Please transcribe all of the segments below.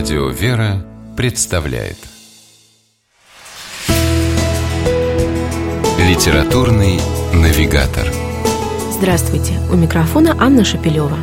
Радио «Вера» представляет Литературный навигатор Здравствуйте! У микрофона Анна Шапилева.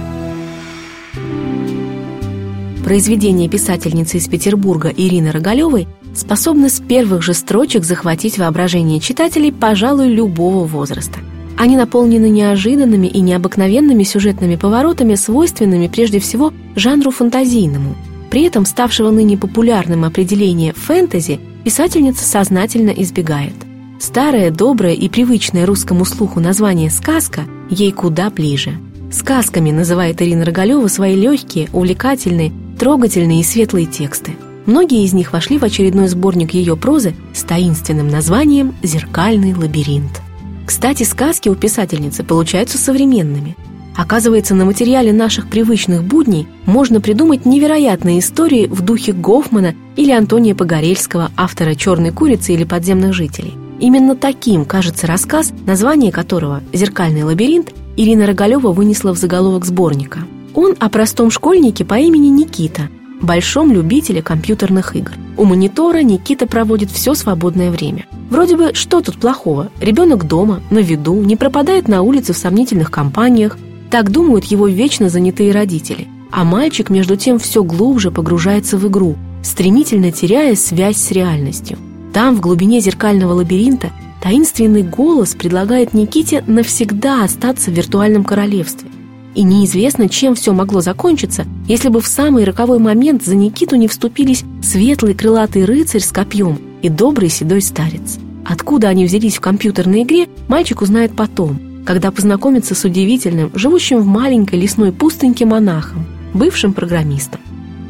Произведения писательницы из Петербурга Ирины Рогалевой способны с первых же строчек захватить воображение читателей, пожалуй, любого возраста. Они наполнены неожиданными и необыкновенными сюжетными поворотами, свойственными прежде всего жанру фантазийному. При этом ставшего ныне популярным определение «фэнтези» писательница сознательно избегает. Старое, доброе и привычное русскому слуху название «сказка» ей куда ближе. Сказками называет Ирина Рогалева свои легкие, увлекательные, трогательные и светлые тексты. Многие из них вошли в очередной сборник ее прозы с таинственным названием «Зеркальный лабиринт». Кстати, сказки у писательницы получаются современными. Оказывается, на материале наших привычных будней можно придумать невероятные истории в духе Гофмана или Антония Погорельского, автора «Черной курицы» или «Подземных жителей». Именно таким кажется рассказ, название которого «Зеркальный лабиринт» Ирина Рогалева вынесла в заголовок сборника. Он о простом школьнике по имени Никита, большом любителе компьютерных игр. У монитора Никита проводит все свободное время. Вроде бы, что тут плохого? Ребенок дома, на виду, не пропадает на улице в сомнительных компаниях. Так думают его вечно занятые родители. А мальчик, между тем, все глубже погружается в игру, стремительно теряя связь с реальностью. Там, в глубине зеркального лабиринта, таинственный голос предлагает Никите навсегда остаться в виртуальном королевстве. И неизвестно, чем все могло закончиться, если бы в самый роковой момент за Никиту не вступились светлый крылатый рыцарь с копьем и добрый седой старец. Откуда они взялись в компьютерной игре, мальчик узнает потом, когда познакомится с удивительным, живущим в маленькой лесной пустыньке монахом, бывшим программистом.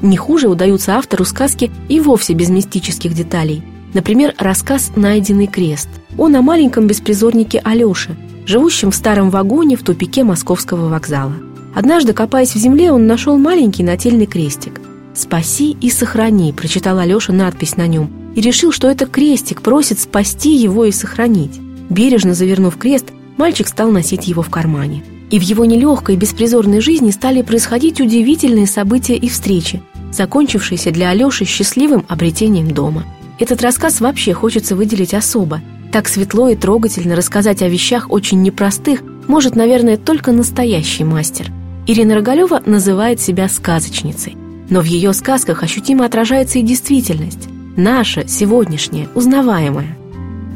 Не хуже удаются автору сказки и вовсе без мистических деталей. Например, рассказ «Найденный крест». Он о маленьком беспризорнике Алёше, живущем в старом вагоне в тупике московского вокзала. Однажды, копаясь в земле, он нашел маленький нательный крестик. «Спаси и сохрани», – прочитал Алеша надпись на нем, и решил, что это крестик просит спасти его и сохранить. Бережно завернув крест, мальчик стал носить его в кармане. И в его нелегкой беспризорной жизни стали происходить удивительные события и встречи, закончившиеся для Алеши счастливым обретением дома. Этот рассказ вообще хочется выделить особо – так светло и трогательно рассказать о вещах очень непростых может, наверное, только настоящий мастер. Ирина Рогалева называет себя сказочницей. Но в ее сказках ощутимо отражается и действительность. Наша, сегодняшняя, узнаваемая.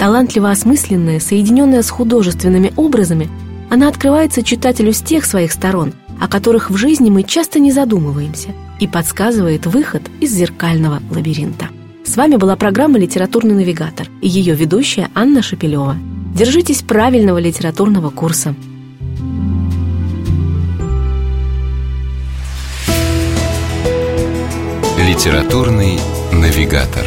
Талантливо осмысленная, соединенная с художественными образами, она открывается читателю с тех своих сторон, о которых в жизни мы часто не задумываемся, и подсказывает выход из зеркального лабиринта. С вами была программа «Литературный навигатор» и ее ведущая Анна Шапилева. Держитесь правильного литературного курса. «Литературный навигатор»